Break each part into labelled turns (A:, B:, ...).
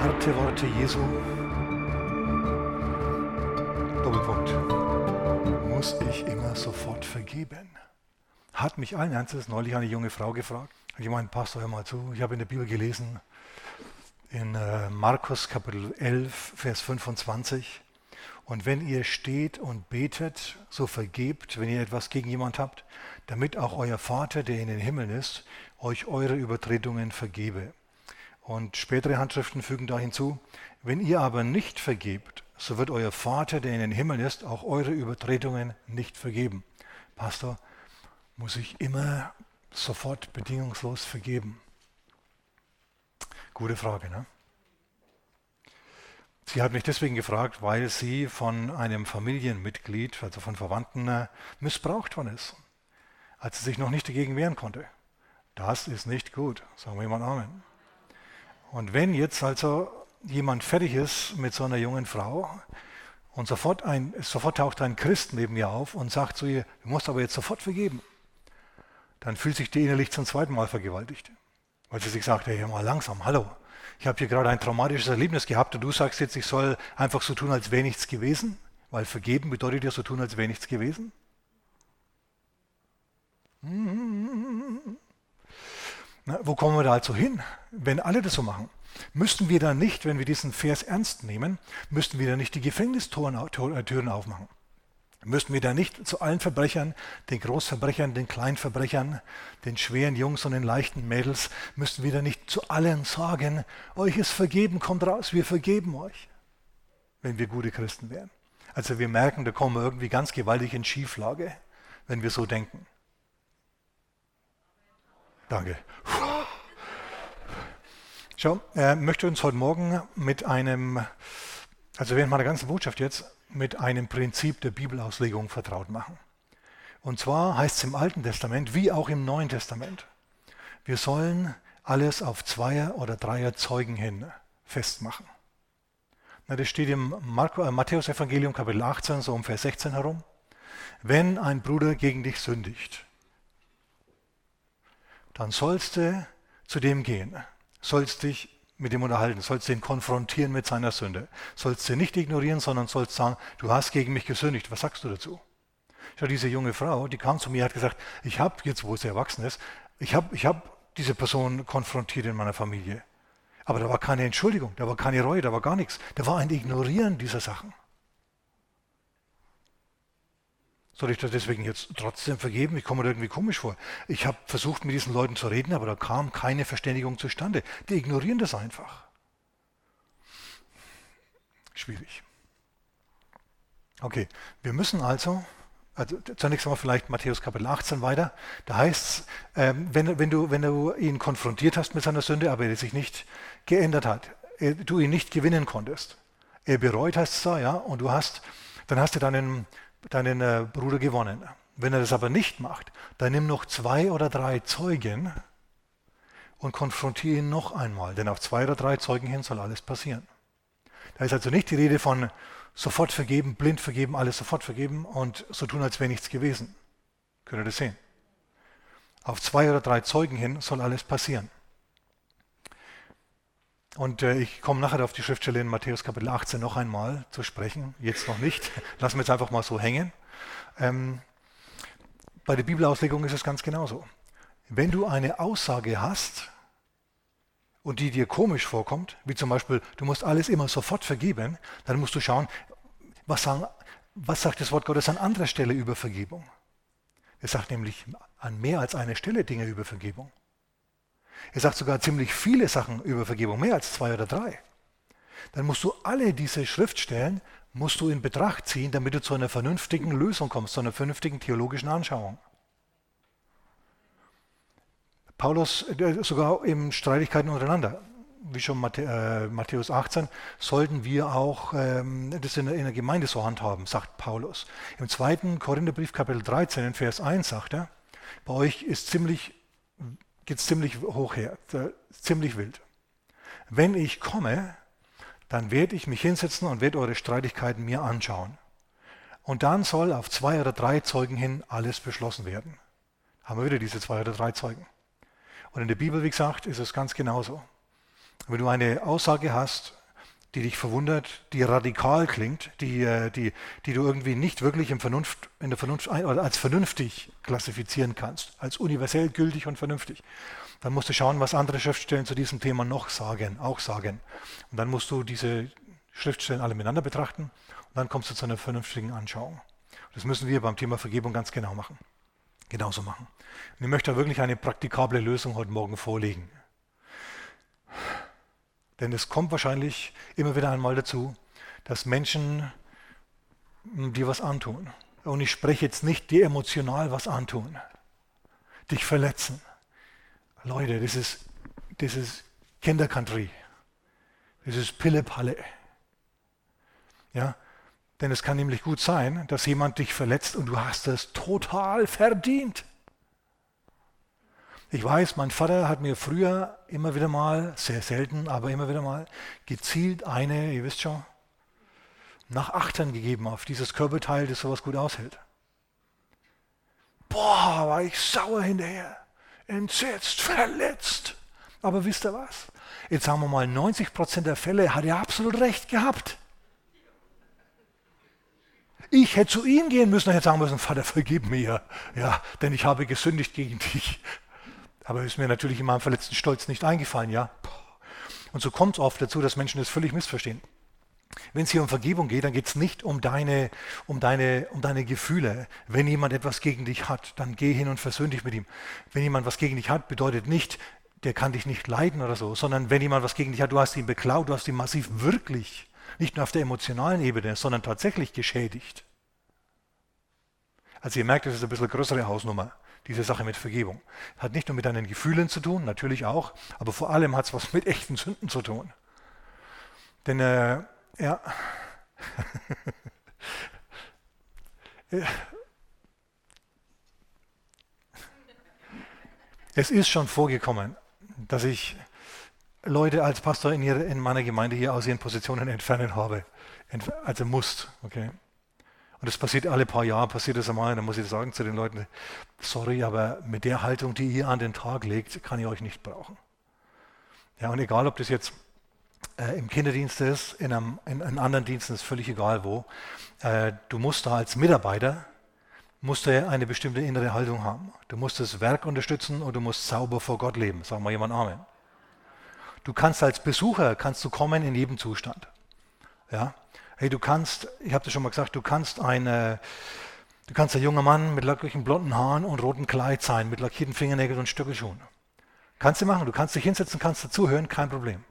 A: Harte Worte Jesu. Doppelpunkt. Muss ich immer sofort vergeben? Hat mich allen Ernstes neulich eine junge Frau gefragt. Hat gemeint, Pastor, hör mal zu, ich habe in der Bibel gelesen, in äh, Markus Kapitel 11, Vers 25. Und wenn ihr steht und betet, so vergebt, wenn ihr etwas gegen jemand habt, damit auch euer Vater, der in den Himmeln ist, euch eure Übertretungen vergebe. Und spätere Handschriften fügen da hinzu, wenn ihr aber nicht vergebt, so wird euer Vater, der in den Himmeln ist, auch eure Übertretungen nicht vergeben. Pastor, muss ich immer sofort bedingungslos vergeben? Gute Frage, ne? Sie hat mich deswegen gefragt, weil sie von einem Familienmitglied, also von Verwandten, äh, missbraucht worden ist, als sie sich noch nicht dagegen wehren konnte. Das ist nicht gut, sagen wir mal Amen. Und wenn jetzt also jemand fertig ist mit so einer jungen Frau und sofort, ein, sofort taucht ein Christ neben ihr auf und sagt zu ihr, du musst aber jetzt sofort vergeben, dann fühlt sich die innerlich zum zweiten Mal vergewaltigt. Weil sie sich sagt, hey, mal langsam, hallo, ich habe hier gerade ein traumatisches Erlebnis gehabt und du sagst jetzt, ich soll einfach so tun, als wäre nichts gewesen, weil vergeben bedeutet ja so tun, als wäre nichts gewesen. Na, wo kommen wir da also hin, wenn alle das so machen? Müssten wir dann nicht, wenn wir diesen Vers ernst nehmen, müssten wir dann nicht die Gefängnistüren aufmachen? Müssten wir da nicht zu allen Verbrechern, den Großverbrechern, den Kleinverbrechern, den schweren Jungs und den leichten Mädels, müssten wir da nicht zu allen sagen, euch ist vergeben, kommt raus, wir vergeben euch, wenn wir gute Christen wären. Also wir merken, da kommen wir irgendwie ganz gewaltig in Schieflage, wenn wir so denken. Danke. Schau, er möchte uns heute Morgen mit einem, also während meiner ganzen Botschaft jetzt, mit einem Prinzip der Bibelauslegung vertraut machen. Und zwar heißt es im Alten Testament wie auch im Neuen Testament, wir sollen alles auf Zweier- oder Dreier Zeugen hin festmachen. Na, das steht im äh, Matthäus-Evangelium Kapitel 18, so um Vers 16 herum. Wenn ein Bruder gegen dich sündigt, dann sollst du zu dem gehen, sollst dich mit ihm unterhalten, sollst ihn konfrontieren mit seiner Sünde. Sollst ihn nicht ignorieren, sondern sollst sagen, du hast gegen mich gesündigt. Was sagst du dazu? Schau, diese junge Frau, die kam zu mir, hat gesagt, ich habe, jetzt wo sie erwachsen ist, ich habe ich hab diese Person konfrontiert in meiner Familie. Aber da war keine Entschuldigung, da war keine Reue, da war gar nichts. Da war ein Ignorieren dieser Sachen. Soll ich das deswegen jetzt trotzdem vergeben? Ich komme mir irgendwie komisch vor. Ich habe versucht, mit diesen Leuten zu reden, aber da kam keine Verständigung zustande. Die ignorieren das einfach. Schwierig. Okay, wir müssen also, also zunächst einmal vielleicht Matthäus Kapitel 18 weiter. Da heißt es, ähm, wenn, wenn, du, wenn du ihn konfrontiert hast mit seiner Sünde, aber er sich nicht geändert hat, er, du ihn nicht gewinnen konntest, er bereut heißt es ja, und du hast, dann hast du deinen deinen äh, Bruder gewonnen. Wenn er das aber nicht macht, dann nimm noch zwei oder drei Zeugen und konfrontiere ihn noch einmal, denn auf zwei oder drei Zeugen hin soll alles passieren. Da ist also nicht die Rede von sofort vergeben, blind vergeben, alles sofort vergeben und so tun, als wäre nichts gewesen. Könnt ihr das sehen? Auf zwei oder drei Zeugen hin soll alles passieren. Und äh, ich komme nachher auf die Schriftstelle in Matthäus Kapitel 18 noch einmal zu sprechen, jetzt noch nicht. Lassen wir jetzt einfach mal so hängen. Ähm, bei der Bibelauslegung ist es ganz genauso. Wenn du eine Aussage hast und die dir komisch vorkommt, wie zum Beispiel, du musst alles immer sofort vergeben, dann musst du schauen, was, sagen, was sagt das Wort Gottes an anderer Stelle über Vergebung. Es sagt nämlich an mehr als einer Stelle Dinge über Vergebung. Er sagt sogar ziemlich viele Sachen über Vergebung, mehr als zwei oder drei. Dann musst du alle diese Schriftstellen musst du in Betracht ziehen, damit du zu einer vernünftigen Lösung kommst, zu einer vernünftigen theologischen Anschauung. Paulus, äh, sogar in Streitigkeiten untereinander, wie schon äh, Matthäus 18, sollten wir auch ähm, das in der, Gemeinde so handhaben, sagt Paulus. Im zweiten Korintherbrief, Kapitel 13, in Vers 1 sagt er, bei euch ist ziemlich geht es ziemlich hoch her, ziemlich wild. Wenn ich komme, dann werde ich mich hinsetzen und werde eure Streitigkeiten mir anschauen. Und dann soll auf zwei oder drei Zeugen hin alles beschlossen werden. Haben wir wieder diese zwei oder drei Zeugen. Und in der Bibel, wie gesagt, ist es ganz genauso. Wenn du eine Aussage hast, die dich verwundert, die radikal klingt, die, äh, die, die du irgendwie nicht wirklich im Vernunft, in der Vernunft als vernünftig klassifizieren kannst, als universell gültig und vernünftig, dann musst du schauen, was andere Schriftstellen zu diesem Thema noch sagen, auch sagen. Und dann musst du diese Schriftstellen alle miteinander betrachten und dann kommst du zu einer vernünftigen Anschauung. Das müssen wir beim Thema Vergebung ganz genau machen. Genauso machen. Und ich möchte da wirklich eine praktikable Lösung heute Morgen vorlegen. Denn es kommt wahrscheinlich immer wieder einmal dazu, dass Menschen dir was antun. Und ich spreche jetzt nicht dir emotional was antun, dich verletzen. Leute, das ist, das ist Kindercountry. Das ist Pille-Palle. Ja? Denn es kann nämlich gut sein, dass jemand dich verletzt und du hast es total verdient. Ich weiß, mein Vater hat mir früher immer wieder mal, sehr selten, aber immer wieder mal, gezielt eine, ihr wisst schon, nach Achtern gegeben auf dieses Körperteil, das sowas gut aushält. Boah, war ich sauer hinterher, entsetzt, verletzt. Aber wisst ihr was? Jetzt sagen wir mal, 90 Prozent der Fälle hat er absolut recht gehabt. Ich hätte zu ihm gehen müssen und hätte sagen müssen, Vater, vergib mir, ja, denn ich habe gesündigt gegen dich. Aber ist mir natürlich in meinem verletzten Stolz nicht eingefallen, ja. Und so kommt es oft dazu, dass Menschen das völlig missverstehen. Wenn es hier um Vergebung geht, dann geht es nicht um deine, um, deine, um deine Gefühle. Wenn jemand etwas gegen dich hat, dann geh hin und versöhn dich mit ihm. Wenn jemand was gegen dich hat, bedeutet nicht, der kann dich nicht leiden oder so, sondern wenn jemand was gegen dich hat, du hast ihn beklaut, du hast ihn massiv wirklich, nicht nur auf der emotionalen Ebene, sondern tatsächlich geschädigt. Also ihr merkt, das ist ein bisschen größere Hausnummer diese Sache mit Vergebung. Hat nicht nur mit deinen Gefühlen zu tun, natürlich auch, aber vor allem hat es was mit echten Sünden zu tun. Denn, äh, ja, es ist schon vorgekommen, dass ich Leute als Pastor in, ihre, in meiner Gemeinde hier aus ihren Positionen entfernen habe. Also musst, okay. Und das passiert alle paar Jahre, passiert das einmal. Dann muss ich sagen zu den Leuten, sorry, aber mit der Haltung, die ihr an den Tag legt, kann ich euch nicht brauchen. Ja, und egal, ob das jetzt äh, im Kinderdienst ist, in einem, in, in anderen Diensten ist völlig egal wo. Äh, du musst da als Mitarbeiter musst du eine bestimmte innere Haltung haben. Du musst das Werk unterstützen und du musst sauber vor Gott leben. Sag mal jemand Amen. Du kannst als Besucher kannst du kommen in jedem Zustand. Ja, Hey, du kannst, ich habe das schon mal gesagt, du kannst eine, du kannst ein junger Mann mit lockigen blonden Haaren und rotem Kleid sein, mit lackierten Fingernägeln und Stöckelschuhen. Kannst du machen, du kannst dich hinsetzen, kannst dazuhören, kein Problem.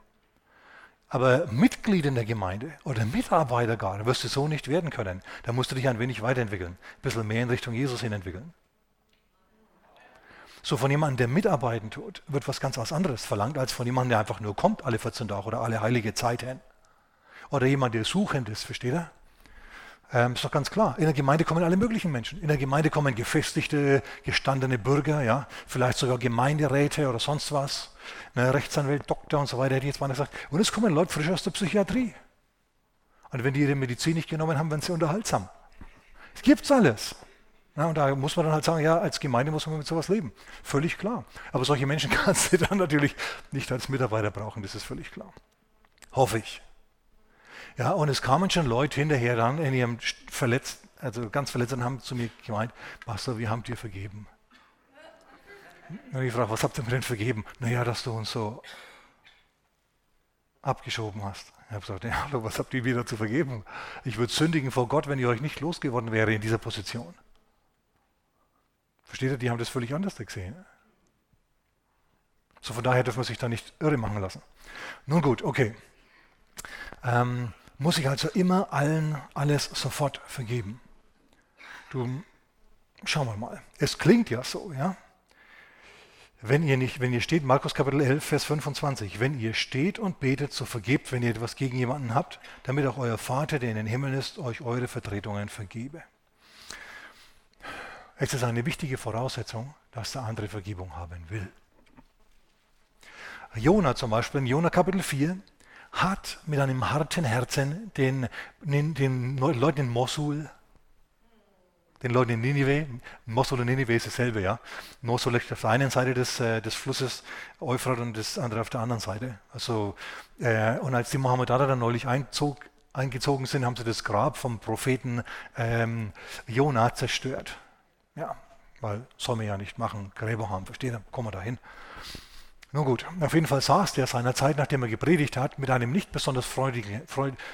A: Aber Mitglied in der Gemeinde oder Mitarbeiter gar, wirst du so nicht werden können. Da musst du dich ein wenig weiterentwickeln, ein bisschen mehr in Richtung Jesus hin entwickeln. So von jemandem, der mitarbeiten tut, wird was ganz was anderes verlangt, als von jemandem, der einfach nur kommt alle 14 Tage oder alle heilige Zeit hin oder jemand, der suchend ist, versteht er? Ähm, ist doch ganz klar. In der Gemeinde kommen alle möglichen Menschen. In der Gemeinde kommen gefestigte, gestandene Bürger, ja, vielleicht sogar Gemeinderäte oder sonst was, ne, Rechtsanwalt, Doktor und so weiter, hätte ich jetzt mal gesagt. Und es kommen Leute frisch aus der Psychiatrie. Und wenn die ihre Medizin nicht genommen haben, werden sie unterhaltsam. Es gibt's alles. Ja, und da muss man dann halt sagen, ja, als Gemeinde muss man mit sowas leben. Völlig klar. Aber solche Menschen kannst du dann natürlich nicht als Mitarbeiter brauchen, das ist völlig klar. Hoffe ich. Ja, und es kamen schon Leute hinterher dann in ihrem verletzt, also ganz verletzt und haben zu mir gemeint, Pastor, wir haben dir vergeben. Und ich frage, was habt ihr mir denn vergeben? Naja, dass du uns so abgeschoben hast. Ich habe gesagt, ja, hallo, was habt ihr wieder zu vergeben? Ich würde sündigen vor Gott, wenn ihr euch nicht losgeworden wäre in dieser Position. Versteht ihr, die haben das völlig anders gesehen. So von daher dürfen wir sich da nicht irre machen lassen. Nun gut, okay. Ähm, muss ich also immer allen alles sofort vergeben. Du, schauen wir mal. Es klingt ja so, ja. Wenn ihr nicht, wenn ihr steht, Markus Kapitel 11, Vers 25, wenn ihr steht und betet, so vergebt, wenn ihr etwas gegen jemanden habt, damit auch euer Vater, der in den Himmel ist, euch eure Vertretungen vergebe. Es ist eine wichtige Voraussetzung, dass der andere Vergebung haben will. Jona zum Beispiel, in Jona Kapitel 4, hat mit einem harten Herzen den, den, den Leuten in Mosul den Leuten in Ninive. Mosul und Ninive ist dasselbe, ja. Mosul liegt auf der einen Seite des, äh, des Flusses Euphrat und das andere auf der anderen Seite. Also, äh, und als die Mohammedaner dann neulich einzog, eingezogen sind, haben sie das Grab vom Propheten ähm, Jona zerstört. Ja, weil soll man ja nicht machen, Gräber haben, versteht ihr? Kommen wir da hin. Nun gut, auf jeden Fall saß der seinerzeit, nachdem er gepredigt hat, mit einem nicht besonders freudigen,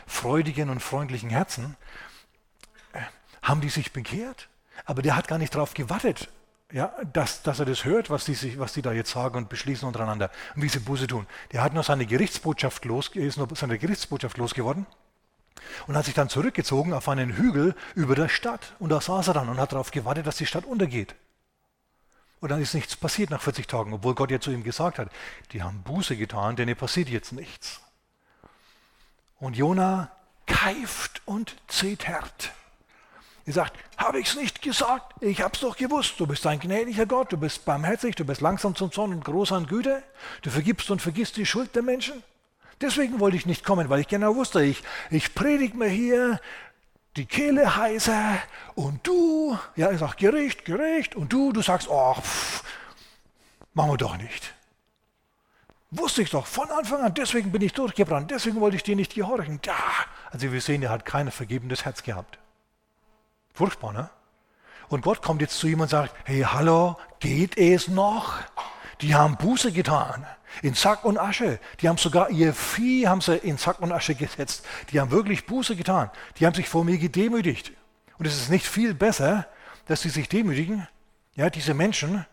A: freudigen und freundlichen Herzen haben die sich bekehrt? Aber der hat gar nicht darauf gewartet, ja, dass, dass er das hört, was die, sich, was die da jetzt sagen und beschließen untereinander und wie sie Buße tun. Der hat nur seine Gerichtsbotschaft los, ist nur seine Gerichtsbotschaft losgeworden und hat sich dann zurückgezogen auf einen Hügel über der Stadt. Und da saß er dann und hat darauf gewartet, dass die Stadt untergeht. Und dann ist nichts passiert nach 40 Tagen, obwohl Gott ja zu ihm gesagt hat, die haben Buße getan, denn ihr passiert jetzt nichts. Und Jona keift und zetert. Er sagt, habe ich es nicht gesagt? Ich habe es doch gewusst. Du bist ein gnädiger Gott, du bist barmherzig, du bist langsam zum Zorn und groß an Güte. Du vergibst und vergisst die Schuld der Menschen. Deswegen wollte ich nicht kommen, weil ich genau wusste, ich, ich predige mir hier die Kehle heiße und du, ja, ich sage Gericht, Gericht und du, du sagst, oh, pff, machen wir doch nicht. Wusste ich doch von Anfang an, deswegen bin ich durchgebrannt, deswegen wollte ich dir nicht gehorchen. Ja. Also wir sehen, er hat kein vergebendes Herz gehabt. Furchtbar, ne? Und Gott kommt jetzt zu ihm und sagt, hey, hallo, geht es noch? Die haben Buße getan, in Sack und Asche. Die haben sogar ihr Vieh haben sie in Sack und Asche gesetzt. Die haben wirklich Buße getan. Die haben sich vor mir gedemütigt. Und es ist nicht viel besser, dass sie sich demütigen, ja, diese Menschen,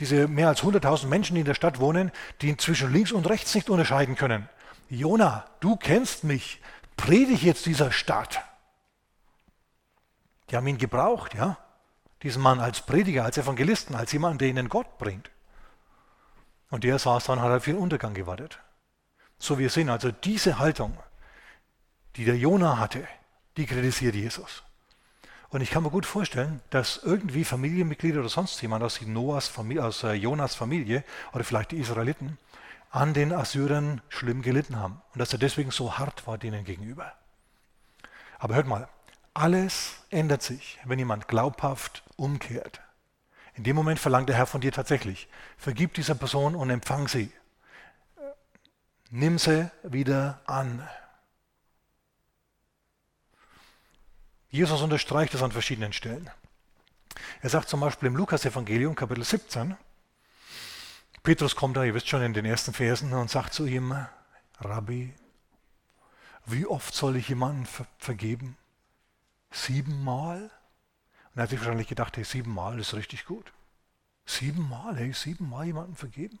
A: diese mehr als 100.000 Menschen, die in der Stadt wohnen, die zwischen links und rechts nicht unterscheiden können. Jona, du kennst mich, predige jetzt dieser Stadt. Die haben ihn gebraucht, ja, diesen Mann als Prediger, als Evangelisten, als jemand, der ihnen Gott bringt. Und der saß dann, hat auf ihren Untergang gewartet. So wir sehen also diese Haltung, die der Jona hatte, die kritisiert Jesus. Und ich kann mir gut vorstellen, dass irgendwie Familienmitglieder oder sonst jemand aus, Noahs Familie, aus äh, Jonas Familie oder vielleicht die Israeliten an den Assyrern schlimm gelitten haben und dass er deswegen so hart war denen gegenüber. Aber hört mal, alles ändert sich, wenn jemand glaubhaft umkehrt. In dem Moment verlangt der Herr von dir tatsächlich, vergib dieser Person und empfang sie. Nimm sie wieder an. Jesus unterstreicht das an verschiedenen Stellen. Er sagt zum Beispiel im Lukas-Evangelium, Kapitel 17, Petrus kommt da, ihr wisst schon in den ersten Versen, und sagt zu ihm, Rabbi, wie oft soll ich jemanden ver vergeben? Siebenmal? Und er hat sich wahrscheinlich gedacht, hey, siebenmal ist richtig gut. Siebenmal, hey, siebenmal jemanden vergeben?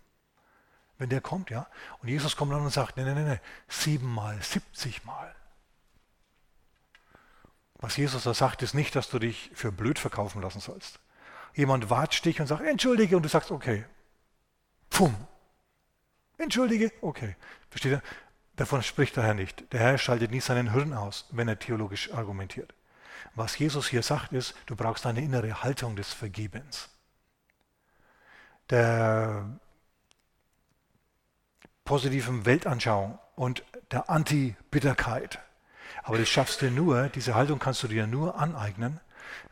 A: Wenn der kommt, ja. Und Jesus kommt dann und sagt, nein, nein, nein, siebenmal, siebzigmal. Was Jesus da sagt, ist nicht, dass du dich für blöd verkaufen lassen sollst. Jemand watscht dich und sagt, entschuldige, und du sagst, okay. Pfumm. Entschuldige, okay. Versteht ihr? Davon spricht der Herr nicht. Der Herr schaltet nie seinen Hirn aus, wenn er theologisch argumentiert. Was Jesus hier sagt, ist, du brauchst eine innere Haltung des Vergebens. Der positiven Weltanschauung und der Anti-Bitterkeit. Aber das schaffst du nur, diese Haltung kannst du dir nur aneignen,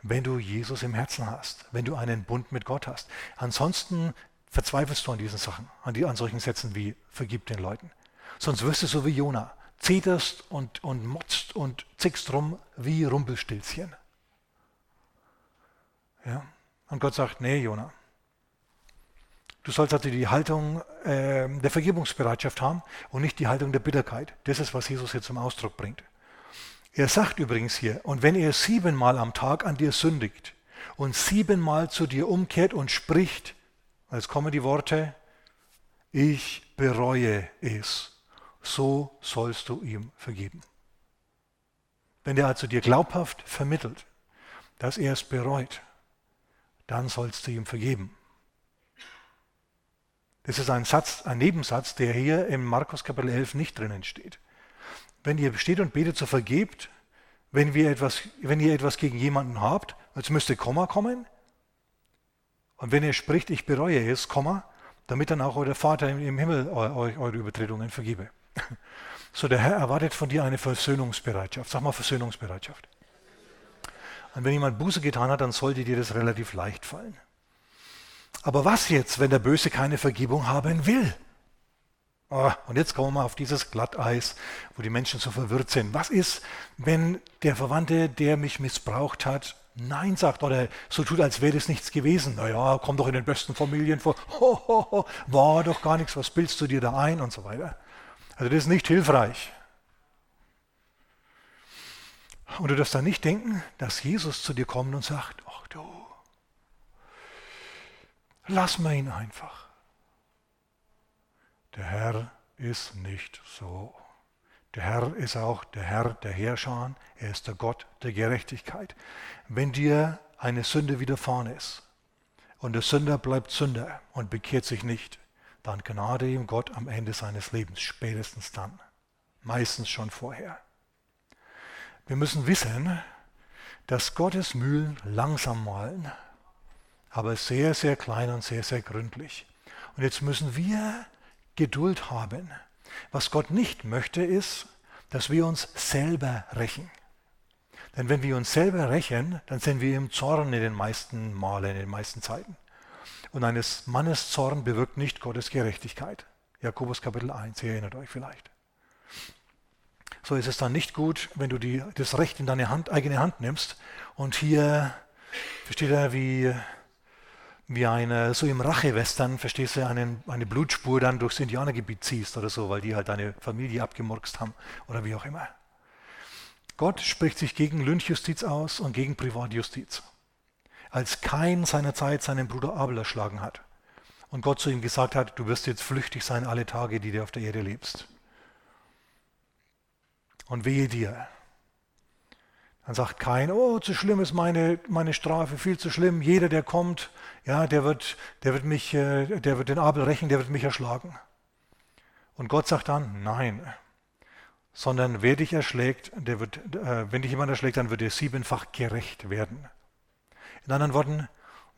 A: wenn du Jesus im Herzen hast, wenn du einen Bund mit Gott hast. Ansonsten verzweifelst du an diesen Sachen, an, die, an solchen Sätzen wie vergib den Leuten. Sonst wirst du so wie Jona zeterst und, und motzt und zickst rum wie Rumpelstilzchen. Ja? Und Gott sagt, nee, Jona, du sollst also die Haltung äh, der Vergebungsbereitschaft haben und nicht die Haltung der Bitterkeit. Das ist, was Jesus hier zum Ausdruck bringt. Er sagt übrigens hier, und wenn er siebenmal am Tag an dir sündigt und siebenmal zu dir umkehrt und spricht, jetzt kommen die Worte, ich bereue es so sollst du ihm vergeben. Wenn der also dir glaubhaft vermittelt, dass er es bereut, dann sollst du ihm vergeben. Das ist ein Satz, ein Nebensatz, der hier im Markus Kapitel 11 nicht drinnen steht. Wenn ihr steht und betet, so vergebt, wenn, wir etwas, wenn ihr etwas gegen jemanden habt, jetzt müsste Komma kommen. Und wenn ihr spricht, ich bereue es, Komma, damit dann auch euer Vater im Himmel eure Übertretungen vergebe. So, der Herr erwartet von dir eine Versöhnungsbereitschaft. Sag mal Versöhnungsbereitschaft. Und wenn jemand Buße getan hat, dann sollte dir das relativ leicht fallen. Aber was jetzt, wenn der Böse keine Vergebung haben will? Oh, und jetzt kommen wir auf dieses Glatteis, wo die Menschen so verwirrt sind. Was ist, wenn der Verwandte, der mich missbraucht hat, Nein sagt oder so tut, als wäre es nichts gewesen? Naja, komm doch in den besten Familien vor. Ho, ho, ho, war doch gar nichts, was bildest du dir da ein und so weiter. Also das ist nicht hilfreich. Und du darfst dann nicht denken, dass Jesus zu dir kommt und sagt, ach du, lass mal ihn einfach. Der Herr ist nicht so. Der Herr ist auch der Herr der Herrscher, er ist der Gott der Gerechtigkeit. Wenn dir eine Sünde widerfahren ist und der Sünder bleibt Sünder und bekehrt sich nicht, dann gnade ihm Gott am Ende seines Lebens, spätestens dann, meistens schon vorher. Wir müssen wissen, dass Gottes Mühlen langsam malen, aber sehr, sehr klein und sehr, sehr gründlich. Und jetzt müssen wir Geduld haben. Was Gott nicht möchte, ist, dass wir uns selber rächen. Denn wenn wir uns selber rächen, dann sind wir im Zorn in den meisten Malen, in den meisten Zeiten. Und eines Mannes Zorn bewirkt nicht Gottes Gerechtigkeit. Jakobus Kapitel 1, ihr erinnert euch vielleicht so ist es dann nicht gut, wenn du die, das Recht in deine Hand, eigene Hand nimmst und hier, versteht er, wie, wie eine, so im Rachewestern, verstehst du, einen, eine Blutspur dann durchs Indianergebiet ziehst oder so, weil die halt deine Familie abgemurkst haben oder wie auch immer. Gott spricht sich gegen Lynchjustiz aus und gegen Privatjustiz. Als Kain seinerzeit seinen Bruder Abel erschlagen hat und Gott zu ihm gesagt hat, du wirst jetzt flüchtig sein alle Tage, die du auf der Erde lebst und wehe dir. Dann sagt kein, oh, zu schlimm ist meine, meine Strafe, viel zu schlimm. Jeder, der kommt, ja, der wird, der wird mich, äh, der wird den Abel rächen, der wird mich erschlagen. Und Gott sagt dann, nein, sondern wer dich erschlägt, der wird, äh, wenn dich jemand erschlägt, dann wird er siebenfach gerecht werden. In anderen Worten,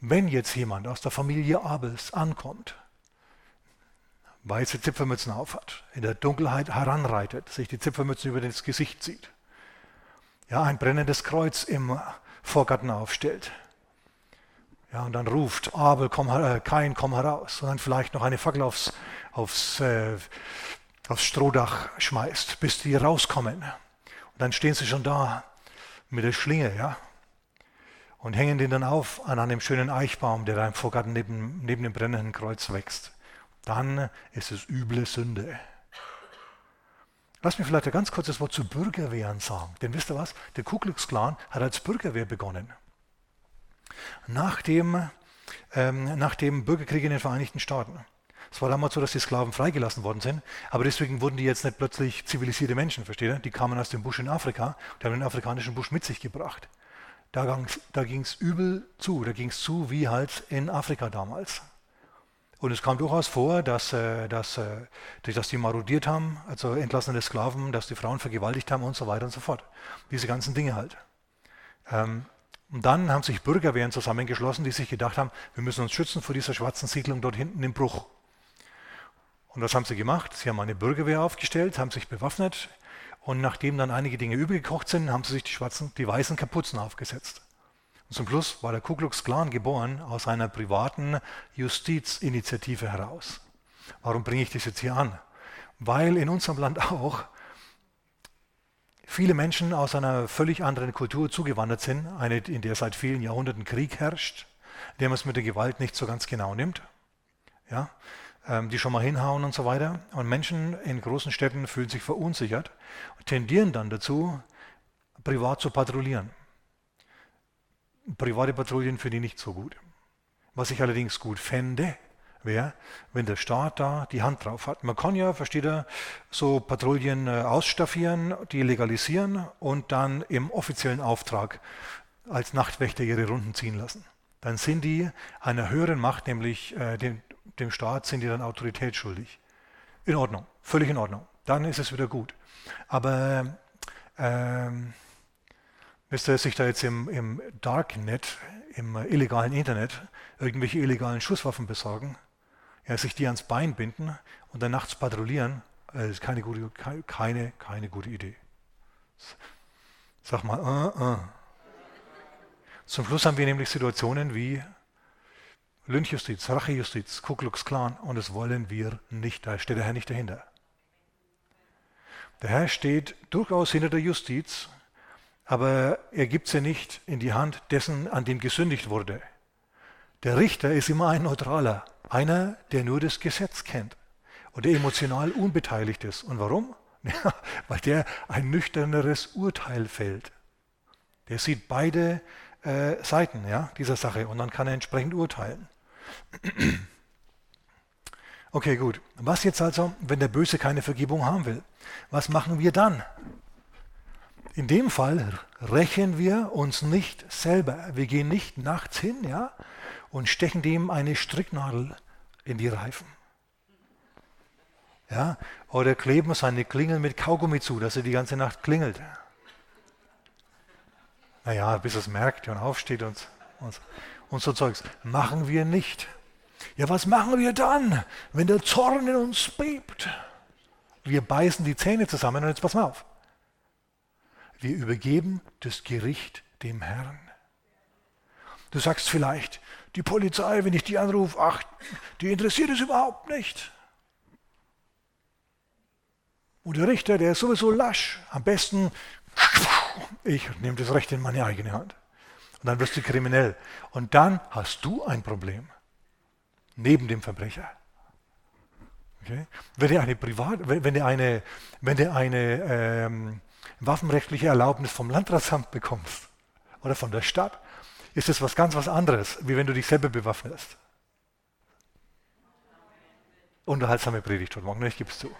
A: wenn jetzt jemand aus der Familie Abels ankommt weiße Zipfelmützen aufhat, in der Dunkelheit heranreitet, sich die Zipfelmützen über das Gesicht zieht, ja, ein brennendes Kreuz im Vorgarten aufstellt, ja, und dann ruft, Abel, komm, äh, Kain, komm heraus, und dann vielleicht noch eine Fackel aufs, aufs, äh, aufs Strohdach schmeißt, bis die rauskommen. Und dann stehen sie schon da mit der Schlinge, ja, und hängen den dann auf an einem schönen Eichbaum, der da im Vorgarten neben, neben dem brennenden Kreuz wächst dann ist es üble Sünde. Lass mich vielleicht ein ganz kurzes Wort zu Bürgerwehren sagen. Denn wisst ihr was? Der Ku Klux Klan hat als Bürgerwehr begonnen. Nach dem, ähm, nach dem Bürgerkrieg in den Vereinigten Staaten. Es war damals so, dass die Sklaven freigelassen worden sind, aber deswegen wurden die jetzt nicht plötzlich zivilisierte Menschen, versteht ihr? Die kamen aus dem Busch in Afrika, die haben den afrikanischen Busch mit sich gebracht. Da ging es übel zu, da ging es zu wie halt in Afrika damals. Und es kam durchaus vor, dass, äh, dass, äh, dass die marodiert haben, also entlassene Sklaven, dass die Frauen vergewaltigt haben und so weiter und so fort. Diese ganzen Dinge halt. Ähm, und dann haben sich Bürgerwehren zusammengeschlossen, die sich gedacht haben, wir müssen uns schützen vor dieser schwarzen Siedlung dort hinten im Bruch. Und was haben sie gemacht? Sie haben eine Bürgerwehr aufgestellt, haben sich bewaffnet und nachdem dann einige Dinge übergekocht sind, haben sie sich die schwarzen, die weißen Kapuzen aufgesetzt. Und zum Schluss war der Ku Klux Klan geboren aus einer privaten Justizinitiative heraus. Warum bringe ich das jetzt hier an? Weil in unserem Land auch viele Menschen aus einer völlig anderen Kultur zugewandert sind, eine, in der seit vielen Jahrhunderten Krieg herrscht, in der man es mit der Gewalt nicht so ganz genau nimmt, ja, die schon mal hinhauen und so weiter. Und Menschen in großen Städten fühlen sich verunsichert und tendieren dann dazu, privat zu patrouillieren. Private Patrouillen finde ich nicht so gut. Was ich allerdings gut fände, wäre, wenn der Staat da die Hand drauf hat. Man kann ja, versteht er, so Patrouillen äh, ausstaffieren, die legalisieren und dann im offiziellen Auftrag als Nachtwächter ihre Runden ziehen lassen. Dann sind die einer höheren Macht, nämlich äh, dem, dem Staat, sind die dann Autorität schuldig. In Ordnung, völlig in Ordnung. Dann ist es wieder gut. Aber ähm, Müsste sich da jetzt im, im Darknet, im illegalen Internet, irgendwelche illegalen Schusswaffen besorgen, ja, sich die ans Bein binden und dann nachts patrouillieren, äh, ist keine gute, keine, keine gute Idee. Sag mal, uh, uh. Zum Schluss haben wir nämlich Situationen wie Lynchjustiz, Rachejustiz, Ku Klux Klan und das wollen wir nicht. Da steht der Herr nicht dahinter. Der Herr steht durchaus hinter der Justiz, aber er gibt sie nicht in die Hand dessen, an dem gesündigt wurde. Der Richter ist immer ein Neutraler, einer, der nur das Gesetz kennt und der emotional unbeteiligt ist. Und warum? Ja, weil der ein nüchterneres Urteil fällt. Der sieht beide äh, Seiten ja, dieser Sache und dann kann er entsprechend urteilen. Okay, gut. Was jetzt also, wenn der Böse keine Vergebung haben will? Was machen wir dann? In dem Fall rächen wir uns nicht selber. Wir gehen nicht nachts hin ja, und stechen dem eine Stricknadel in die Reifen. Ja, oder kleben seine Klingel mit Kaugummi zu, dass er die ganze Nacht klingelt. Naja, bis es merkt und aufsteht und, und, und so Zeugs. Machen wir nicht. Ja, was machen wir dann, wenn der Zorn in uns bebt? Wir beißen die Zähne zusammen und jetzt pass mal auf. Wir übergeben das Gericht dem Herrn. Du sagst vielleicht, die Polizei, wenn ich die anrufe, ach, die interessiert es überhaupt nicht. Und der Richter, der ist sowieso lasch. Am besten, ich nehme das Recht in meine eigene Hand. Und dann wirst du kriminell. Und dann hast du ein Problem neben dem Verbrecher. Okay? Wenn du eine, Privat, wenn du eine, wenn du eine ähm, waffenrechtliche Erlaubnis vom Landratsamt bekommst oder von der Stadt, ist es was ganz was anderes, wie wenn du dich selber bewaffnest. Unterhaltsame Predigt heute Morgen, ne? ich gebe es zu.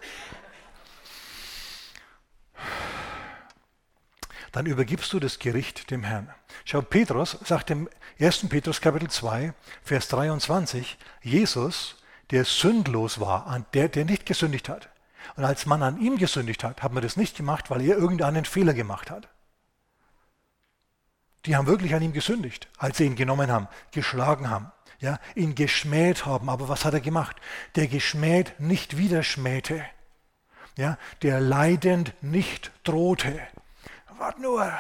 A: Dann übergibst du das Gericht dem Herrn. Schau, Petrus sagt im 1. Petrus Kapitel 2, Vers 23, Jesus, der sündlos war, der, der nicht gesündigt hat. Und als man an ihm gesündigt hat, hat man das nicht gemacht, weil er irgendeinen Fehler gemacht hat. Die haben wirklich an ihm gesündigt, als sie ihn genommen haben, geschlagen haben, ja, ihn geschmäht haben. Aber was hat er gemacht? Der geschmäht nicht wieder schmähte, ja, der leidend nicht drohte. Wart nur,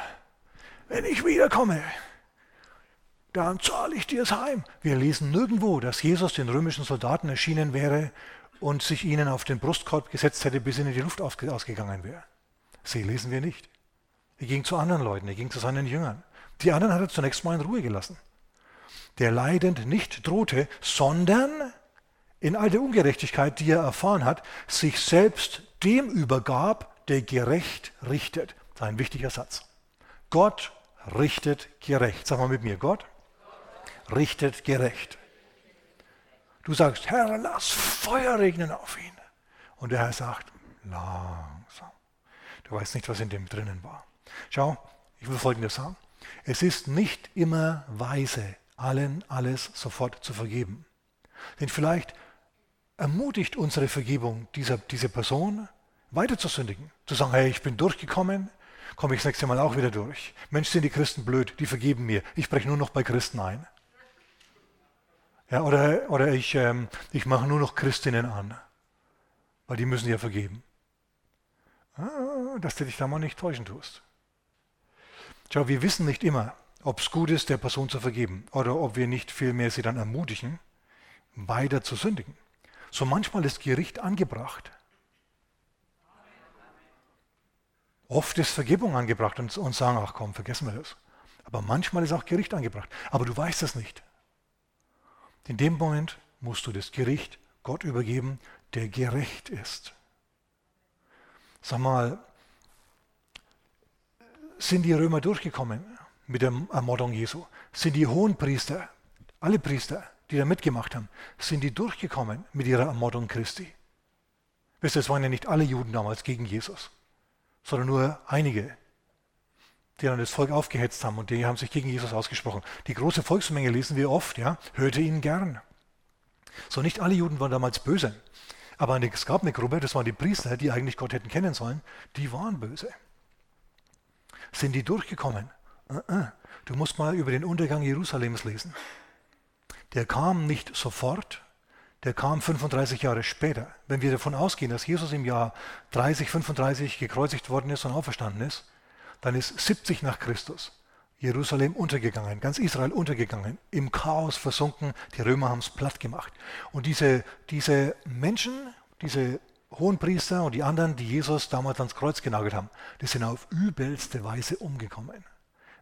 A: wenn ich wiederkomme, dann zahle ich dir es heim. Wir lesen nirgendwo, dass Jesus den römischen Soldaten erschienen wäre und sich ihnen auf den Brustkorb gesetzt hätte, bis ihnen die Luft ausgegangen wäre. Sie lesen wir nicht. Er ging zu anderen Leuten, er ging zu seinen Jüngern. Die anderen hat er zunächst mal in Ruhe gelassen. Der leidend nicht drohte, sondern in all der Ungerechtigkeit, die er erfahren hat, sich selbst dem übergab, der gerecht richtet. Das ist ein wichtiger Satz. Gott richtet gerecht. Sag mal mit mir, Gott richtet gerecht. Du sagst, Herr, lass Feuer regnen auf ihn. Und der Herr sagt, langsam. Du weißt nicht, was in dem drinnen war. Schau, ich will Folgendes sagen. Es ist nicht immer weise, allen alles sofort zu vergeben. Denn vielleicht ermutigt unsere Vergebung dieser, diese Person, weiter zu sündigen. Zu sagen, hey, ich bin durchgekommen, komme ich das nächste Mal auch wieder durch. Mensch, sind die Christen blöd, die vergeben mir. Ich breche nur noch bei Christen ein. Ja, oder oder ich, ähm, ich mache nur noch Christinnen an, weil die müssen ja vergeben. Ah, dass du dich da mal nicht täuschen tust. Schau, wir wissen nicht immer, ob es gut ist, der Person zu vergeben oder ob wir nicht vielmehr sie dann ermutigen, weiter zu sündigen. So manchmal ist Gericht angebracht. Oft ist Vergebung angebracht und, sagen, ach komm, vergessen wir das. Aber manchmal ist auch Gericht angebracht. Aber du weißt das nicht. In dem Moment musst du das Gericht Gott übergeben, der gerecht ist. Sag mal, sind die Römer durchgekommen mit der Ermordung Jesu? Sind die hohen Priester, alle Priester, die da mitgemacht haben, sind die durchgekommen mit ihrer Ermordung Christi? Wisst ihr, es waren ja nicht alle Juden damals gegen Jesus sondern nur einige, die dann das Volk aufgehetzt haben und die haben sich gegen Jesus ausgesprochen. Die große Volksmenge lesen wir oft, ja, hörte ihn gern. So nicht alle Juden waren damals böse, aber es gab eine Gruppe, das waren die Priester, die eigentlich Gott hätten kennen sollen, die waren böse. Sind die durchgekommen? Uh-uh. Du musst mal über den Untergang Jerusalems lesen. Der kam nicht sofort, der kam 35 Jahre später. Wenn wir davon ausgehen, dass Jesus im Jahr 30, 35 gekreuzigt worden ist und auferstanden ist, dann ist 70 nach Christus Jerusalem untergegangen, ganz Israel untergegangen, im Chaos versunken, die Römer haben es platt gemacht. Und diese, diese Menschen, diese Hohenpriester und die anderen, die Jesus damals ans Kreuz genagelt haben, die sind auf übelste Weise umgekommen.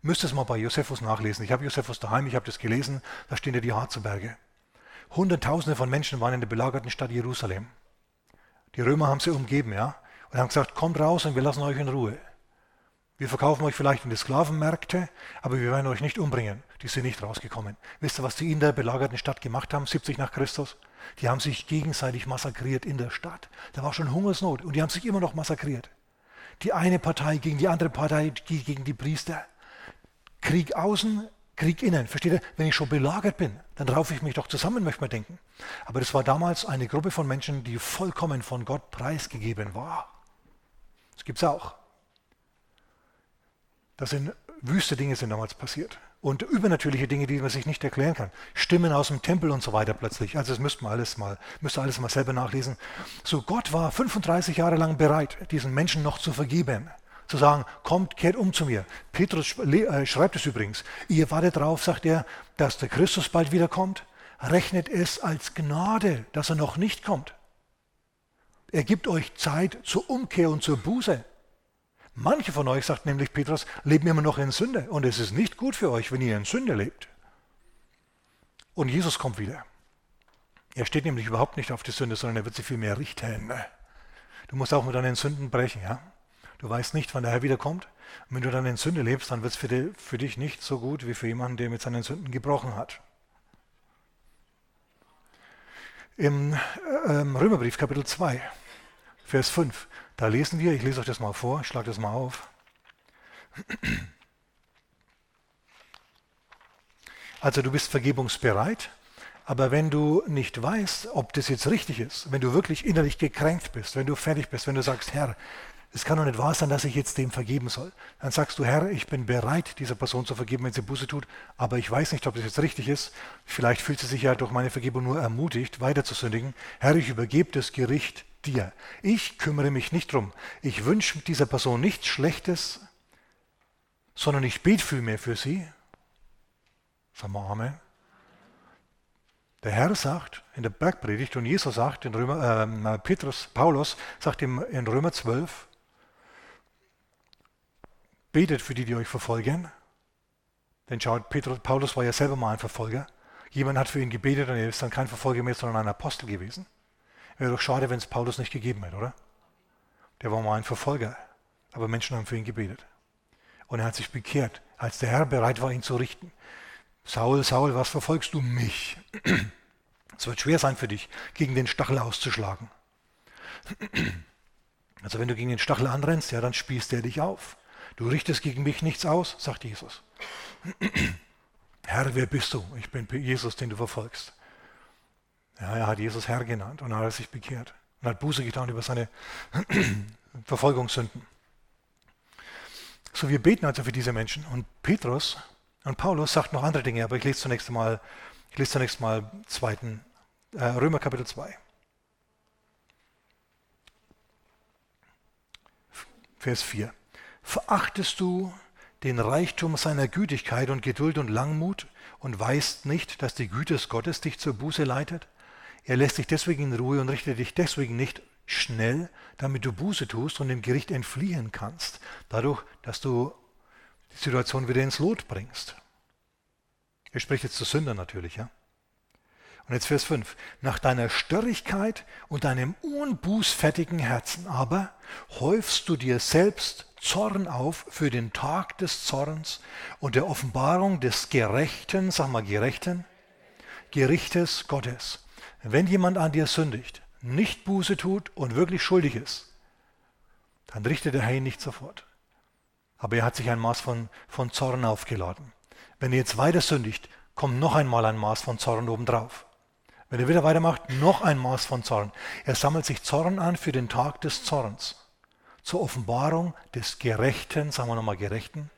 A: Müsst es mal bei Josephus nachlesen. Ich habe Josephus daheim, ich habe das gelesen, da stehen ja die Harzenberge. Hunderttausende von Menschen waren in der belagerten Stadt Jerusalem. Die Römer haben sie umgeben, ja, und haben gesagt, kommt raus und wir lassen euch in Ruhe. Wir verkaufen euch vielleicht in die Sklavenmärkte, aber wir werden euch nicht umbringen. Die sind nicht rausgekommen. Wisst ihr, was die in der belagerten Stadt gemacht haben, 70 nach Christus? Die haben sich gegenseitig massakriert in der Stadt. Da war schon Hungersnot und die haben sich immer noch massakriert. Die eine Partei gegen die andere Partei, gegen die Priester. Krieg außen, Krieg innen. Versteht ihr? Wenn ich schon belagert bin, dann raufe ich mich doch zusammen, möchte man denken. Aber das war damals eine Gruppe von Menschen, die vollkommen von Gott preisgegeben war. Das gibt es auch. Das sind wüste Dinge sind damals passiert. Und übernatürliche Dinge, die man sich nicht erklären kann. Stimmen aus dem Tempel und so weiter plötzlich. Also das müsste man alles mal, müsste alles mal selber nachlesen. So Gott war 35 Jahre lang bereit, diesen Menschen noch zu vergeben. Zu sagen, kommt, kehrt um zu mir. Petrus äh, schreibt es übrigens. Ihr wartet darauf, sagt er, dass der Christus bald wiederkommt. Rechnet es als Gnade, dass er noch nicht kommt. Er gibt euch Zeit zur Umkehr und zur Buße. Manche von euch, sagt nämlich Petrus, leben immer noch in Sünde. Und es ist nicht gut für euch, wenn ihr in Sünde lebt. Und Jesus kommt wieder. Er steht nämlich überhaupt nicht auf die Sünde, sondern er wird sie vielmehr richten. Du musst auch mit deinen Sünden brechen, ja? Du weißt nicht, wann der Herr wiederkommt. Und wenn du dann in Sünde lebst, dann wird es für, für dich nicht so gut wie für jemanden, der mit seinen Sünden gebrochen hat. Im äh, Römerbrief Kapitel 2, Vers 5. Da lesen wir, ich lese euch das mal vor, ich schlage das mal auf. Also du bist vergebungsbereit, aber wenn du nicht weißt, ob das jetzt richtig ist, wenn du wirklich innerlich gekränkt bist, wenn du fertig bist, wenn du sagst, Herr, es kann doch nicht wahr sein, dass ich jetzt dem vergeben soll. Dann sagst du, Herr, ich bin bereit, dieser Person zu vergeben, wenn sie Buße tut, aber ich weiß nicht, ob das jetzt richtig ist. Vielleicht fühlt sie sich ja durch meine Vergebung nur ermutigt, weiter zu sündigen. Herr, ich übergebe das Gericht dir. Ich kümmere mich nicht drum. Ich wünsche dieser Person nichts Schlechtes, sondern ich bete vielmehr für sie. Sagen wir Amen. Der Herr sagt in der Bergpredigt und Jesus sagt in Römer, äh, Petrus, Paulus sagt in Römer 12, betet für die, die euch verfolgen. Denn schaut, Petrus, Paulus war ja selber mal ein Verfolger. Jemand hat für ihn gebetet und er ist dann kein Verfolger mehr, sondern ein Apostel gewesen. Wäre doch schade, wenn es Paulus nicht gegeben hätte, oder? Der war mal ein Verfolger, aber Menschen haben für ihn gebetet. Und er hat sich bekehrt, als der Herr bereit war, ihn zu richten. Saul, Saul, was verfolgst du mich? Es wird schwer sein für dich, gegen den Stachel auszuschlagen. Also wenn du gegen den Stachel anrennst, ja, dann spießt er dich auf. Du richtest gegen mich nichts aus, sagt Jesus. Herr, wer bist du? Ich bin Jesus, den du verfolgst. Ja, er hat Jesus Herr genannt und hat sich bekehrt und hat Buße getan über seine Verfolgungssünden. So, wir beten also für diese Menschen. Und Petrus und Paulus sagt noch andere Dinge, aber ich lese zunächst mal, ich lese zunächst mal zweiten, äh, Römer Kapitel 2. Vers 4. Verachtest du den Reichtum seiner Gütigkeit und Geduld und Langmut und weißt nicht, dass die Güte des Gottes dich zur Buße leitet? Er lässt dich deswegen in Ruhe und richtet dich deswegen nicht schnell, damit du Buße tust und dem Gericht entfliehen kannst, dadurch, dass du die Situation wieder ins Lot bringst. Er spricht jetzt zu Sündern natürlich, ja. Und jetzt Vers 5. Nach deiner Störrigkeit und deinem unbußfertigen Herzen aber häufst du dir selbst Zorn auf für den Tag des Zorns und der Offenbarung des Gerechten, sag mal Gerechten, Gerichtes Gottes wenn jemand an dir sündigt, nicht Buße tut und wirklich schuldig ist, dann richtet der Herr ihn nicht sofort. Aber er hat sich ein Maß von, von Zorn aufgeladen. Wenn er jetzt weiter sündigt, kommt noch einmal ein Maß von Zorn obendrauf. Wenn er wieder weitermacht, noch ein Maß von Zorn. Er sammelt sich Zorn an für den Tag des Zorns. Zur Offenbarung des Gerechten, sagen wir nochmal Gerechten,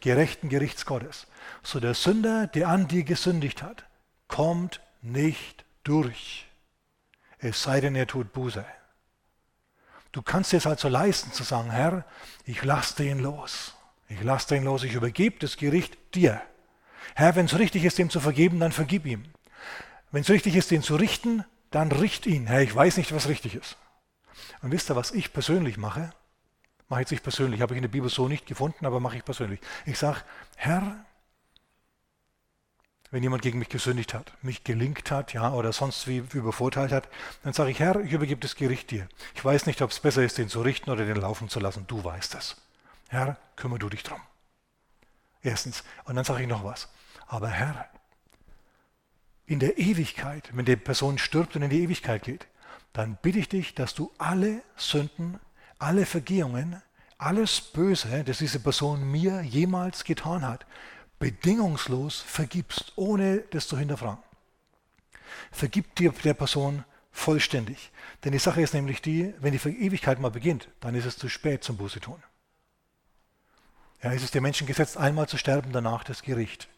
A: gerechten Gerichts Gottes. So der Sünder, der an dir gesündigt hat, kommt nicht durch, es sei denn, er tut Buße. Du kannst es also leisten zu sagen, Herr, ich lasse den los. Ich lasse den los, ich übergebe das Gericht dir. Herr, wenn es richtig ist, dem zu vergeben, dann vergib ihm. Wenn es richtig ist, den zu richten, dann richt ihn. Herr, ich weiß nicht, was richtig ist. Und wisst ihr, was ich persönlich mache? Mache ich jetzt nicht persönlich, habe ich in der Bibel so nicht gefunden, aber mache ich persönlich. Ich sage, Herr, wenn jemand gegen mich gesündigt hat, mich gelingt hat, ja, oder sonst wie übervorteilt hat, dann sage ich, Herr, ich übergebe das Gericht dir. Ich weiß nicht, ob es besser ist, den zu richten oder den laufen zu lassen. Du weißt es. Herr, kümmere du dich drum. Erstens. Und dann sage ich noch was. Aber Herr, in der Ewigkeit, wenn die Person stirbt und in die Ewigkeit geht, dann bitte ich dich, dass du alle Sünden, alle Vergehungen, alles Böse, das diese Person mir jemals getan hat, bedingungslos vergibst, ohne das zu hinterfragen. Vergib dir der Person vollständig. Denn die Sache ist nämlich die, wenn die Ewigkeit mal beginnt, dann ist es zu spät zum Buße tun. Ja, es ist dem Menschen gesetzt, einmal zu sterben, danach das Gericht.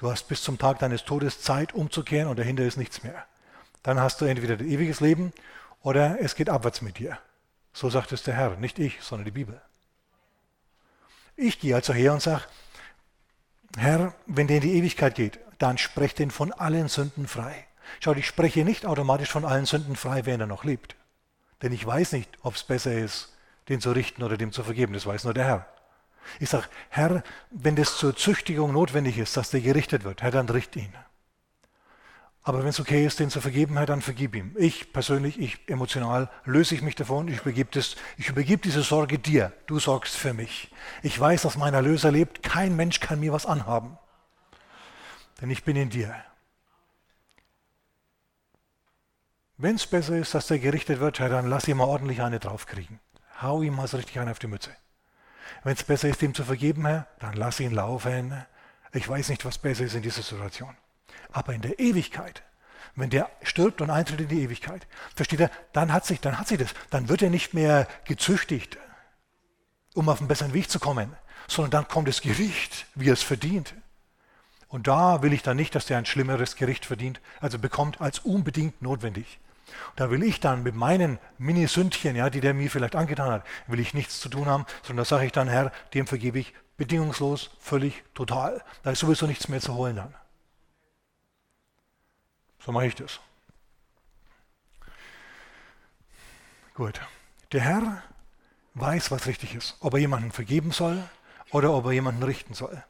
A: Du hast bis zum Tag deines Todes Zeit umzukehren und dahinter ist nichts mehr. Dann hast du entweder ein ewiges Leben oder es geht abwärts mit dir. So sagt es der Herr, nicht ich, sondern die Bibel. Ich gehe also her und sage, Herr, wenn der in die Ewigkeit geht, dann sprecht den von allen Sünden frei. Schau, ich spreche nicht automatisch von allen Sünden frei, wenn er noch lebt. Denn ich weiß nicht, ob es besser ist, den zu richten oder dem zu vergeben. Das weiß nur der Herr. Ich sage, Herr, wenn das zur Züchtigung notwendig ist, dass der gerichtet wird, Herr, dann richt ihn. Aber wenn es okay ist, den zu vergeben, Herr, dann vergib ihm. Ich persönlich, ich emotional, löse ich mich davon, ich übergebe, das, ich übergebe diese Sorge dir. Du sorgst für mich. Ich weiß, dass mein Erlöser lebt. Kein Mensch kann mir was anhaben. Denn ich bin in dir. Wenn es besser ist, dass der gerichtet wird, Herr, dann lass ihm mal ordentlich eine draufkriegen. Hau ihm mal so richtig eine auf die Mütze. Wenn es besser ist, ihm zu vergeben, Herr, dann lass ihn laufen. Ich weiß nicht, was besser ist in dieser Situation. Aber in der Ewigkeit, wenn der stirbt und eintritt in die Ewigkeit, versteht er, dann hat sich, dann hat sich das. Dann wird er nicht mehr gezüchtigt, um auf einen besseren Weg zu kommen, sondern dann kommt das Gericht, wie er es verdient. Und da will ich dann nicht, dass der ein schlimmeres Gericht verdient, also bekommt, als unbedingt notwendig. Da will ich dann mit meinen Mini-Sündchen, ja, die der mir vielleicht angetan hat, will ich nichts zu tun haben, sondern da sage ich dann, Herr, dem vergebe ich bedingungslos, völlig, total. Da ist sowieso nichts mehr zu holen dann. So mache ich das. Gut. Der Herr weiß, was richtig ist, ob er jemanden vergeben soll oder ob er jemanden richten soll.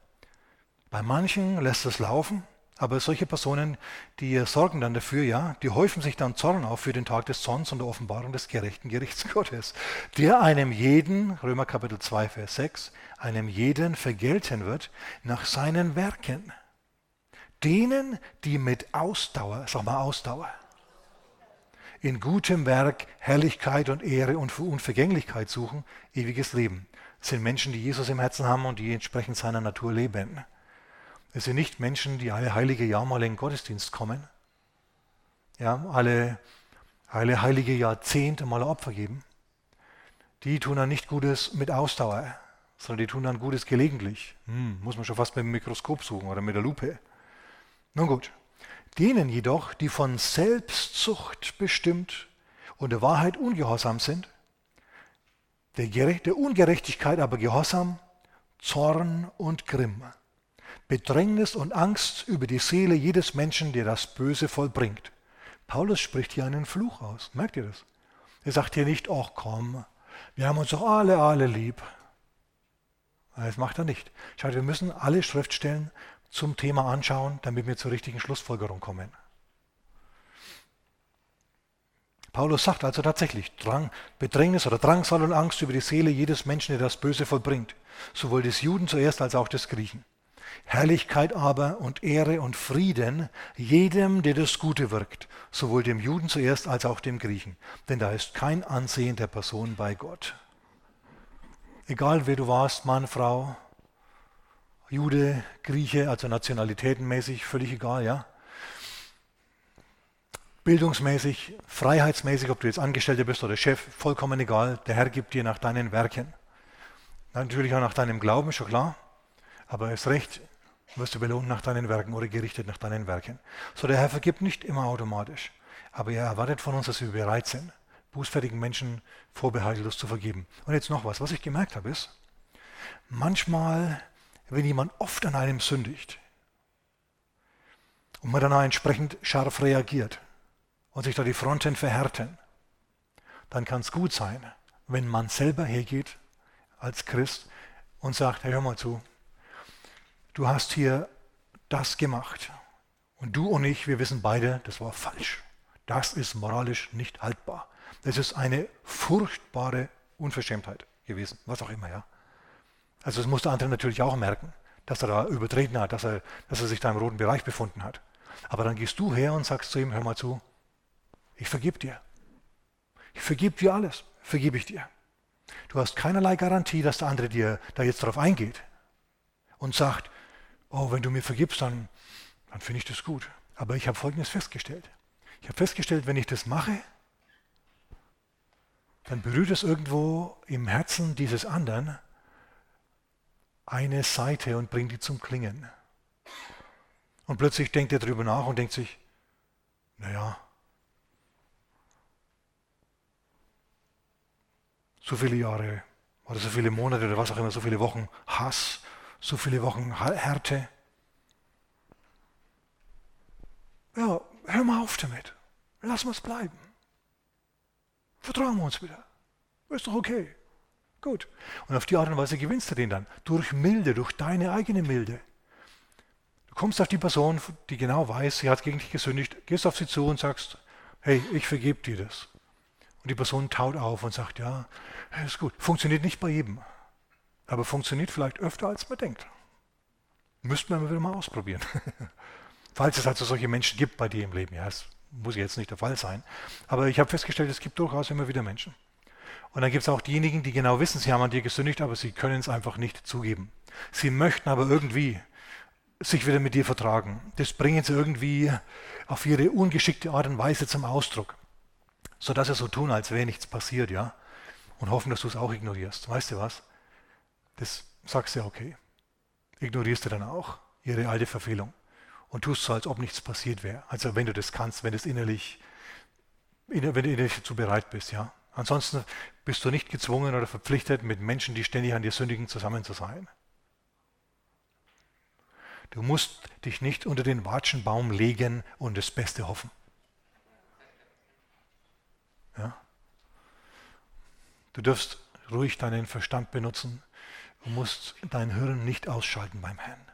A: Bei manchen lässt es laufen, aber solche Personen, die sorgen dann dafür, ja, die häufen sich dann Zorn auf für den Tag des Zorns und der Offenbarung des gerechten Gerichts Gottes, der einem jeden, Römer Kapitel 2, Vers 6, einem jeden vergelten wird nach seinen Werken. Denen, die mit Ausdauer, sag mal Ausdauer, in gutem Werk Herrlichkeit und Ehre und Unvergänglichkeit suchen, ewiges Leben. Das sind Menschen, die Jesus im Herzen haben und die entsprechend seiner Natur leben. Es sind nicht Menschen, die alle heilige Jahr mal in den Gottesdienst kommen, ja, alle, alle heilige Jahrzehnte mal Opfer geben. Die tun dann nicht Gutes mit Ausdauer, sondern die tun dann Gutes gelegentlich. Hm, muss man schon fast mit dem Mikroskop suchen oder mit der Lupe. Nun gut, denen jedoch, die von Selbstsucht bestimmt und der Wahrheit ungehorsam sind, der Ungerechtigkeit aber Gehorsam, Zorn und Grimm Bedrängnis und Angst über die Seele jedes Menschen, der das Böse vollbringt. Paulus spricht hier einen Fluch aus. Merkt ihr das? Er sagt hier nicht, ach komm, wir haben uns doch alle, alle lieb. Das macht er nicht. Schaut, wir müssen alle Schriftstellen zum Thema anschauen, damit wir zur richtigen Schlussfolgerung kommen. Paulus sagt also tatsächlich, Drang, Bedrängnis oder Drangsal und Angst über die Seele jedes Menschen, der das Böse vollbringt. Sowohl des Juden zuerst als auch des Griechen. Herrlichkeit aber und Ehre und Frieden jedem, der das Gute wirkt, sowohl dem Juden zuerst als auch dem Griechen. Denn da ist kein Ansehen der Person bei Gott. Egal wer du warst, Mann, Frau, Jude, Grieche, also nationalitätenmäßig, völlig egal, ja. Bildungsmäßig, freiheitsmäßig, ob du jetzt Angestellter bist oder Chef, vollkommen egal. Der Herr gibt dir nach deinen Werken. Natürlich auch nach deinem Glauben, schon klar. Aber erst recht wirst du belohnt nach deinen Werken oder gerichtet nach deinen Werken. So, der Herr vergibt nicht immer automatisch. Aber er erwartet von uns, dass wir bereit sind, bußfertigen Menschen vorbehaltlos zu vergeben. Und jetzt noch was. Was ich gemerkt habe, ist, manchmal, wenn jemand oft an einem sündigt und man dann entsprechend scharf reagiert und sich da die Fronten verhärten, dann kann es gut sein, wenn man selber hergeht als Christ und sagt, hey, hör mal zu, du hast hier das gemacht und du und ich, wir wissen beide, das war falsch. Das ist moralisch nicht haltbar. Das ist eine furchtbare Unverschämtheit gewesen, was auch immer, ja. Also das muss der andere natürlich auch merken, dass er da übertreten hat, dass er, dass er sich da im roten Bereich befunden hat. Aber dann gehst du her und sagst zu ihm, hör mal zu, ich vergib dir. Ich vergib dir alles, vergib ich dir. Du hast keinerlei Garantie, dass der andere dir da jetzt darauf eingeht und sagt, oh, wenn du mir vergibst, dann, dann finde ich das gut. Aber ich habe Folgendes festgestellt. Ich habe festgestellt, wenn ich das mache, dann berührt es irgendwo im Herzen dieses anderen eine Seite und bringt die zum Klingen. Und plötzlich denkt er darüber nach und denkt sich, naja, so viele Jahre oder so viele Monate oder was auch immer, so viele Wochen Hass, so viele Wochen Härte. Ja, hör mal auf damit. Lass uns bleiben. Vertrauen wir uns wieder. Ist doch okay. Gut. Und auf die Art und Weise gewinnst du den dann. Durch Milde, durch deine eigene Milde. Du kommst auf die Person, die genau weiß, sie hat gegen dich gesündigt, gehst auf sie zu und sagst, hey, ich vergebe dir das. Und die Person taut auf und sagt, ja, ist gut. Funktioniert nicht bei jedem, aber funktioniert vielleicht öfter, als man denkt. Müssten wir wieder mal ausprobieren. Falls es also solche Menschen gibt bei dir im Leben. Ja, das muss jetzt nicht der Fall sein. Aber ich habe festgestellt, es gibt durchaus immer wieder Menschen. Und dann gibt es auch diejenigen, die genau wissen, sie haben an dir gesündigt, aber sie können es einfach nicht zugeben. Sie möchten aber irgendwie sich wieder mit dir vertragen. Das bringen sie irgendwie auf ihre ungeschickte Art und Weise zum Ausdruck. Sodass sie so tun, als wäre nichts passiert, ja. Und hoffen, dass du es auch ignorierst. Weißt du was? Das sagst du ja okay. Ignorierst du dann auch ihre alte Verfehlung und tust so, als ob nichts passiert wäre. Also wenn du das kannst, wenn, das innerlich, wenn du innerlich dazu bereit bist, ja. Ansonsten bist du nicht gezwungen oder verpflichtet, mit Menschen, die ständig an dir sündigen, zusammen zu sein. Du musst dich nicht unter den Watschenbaum legen und das Beste hoffen. Ja? Du darfst ruhig deinen Verstand benutzen. Du musst dein Hirn nicht ausschalten beim Herrn.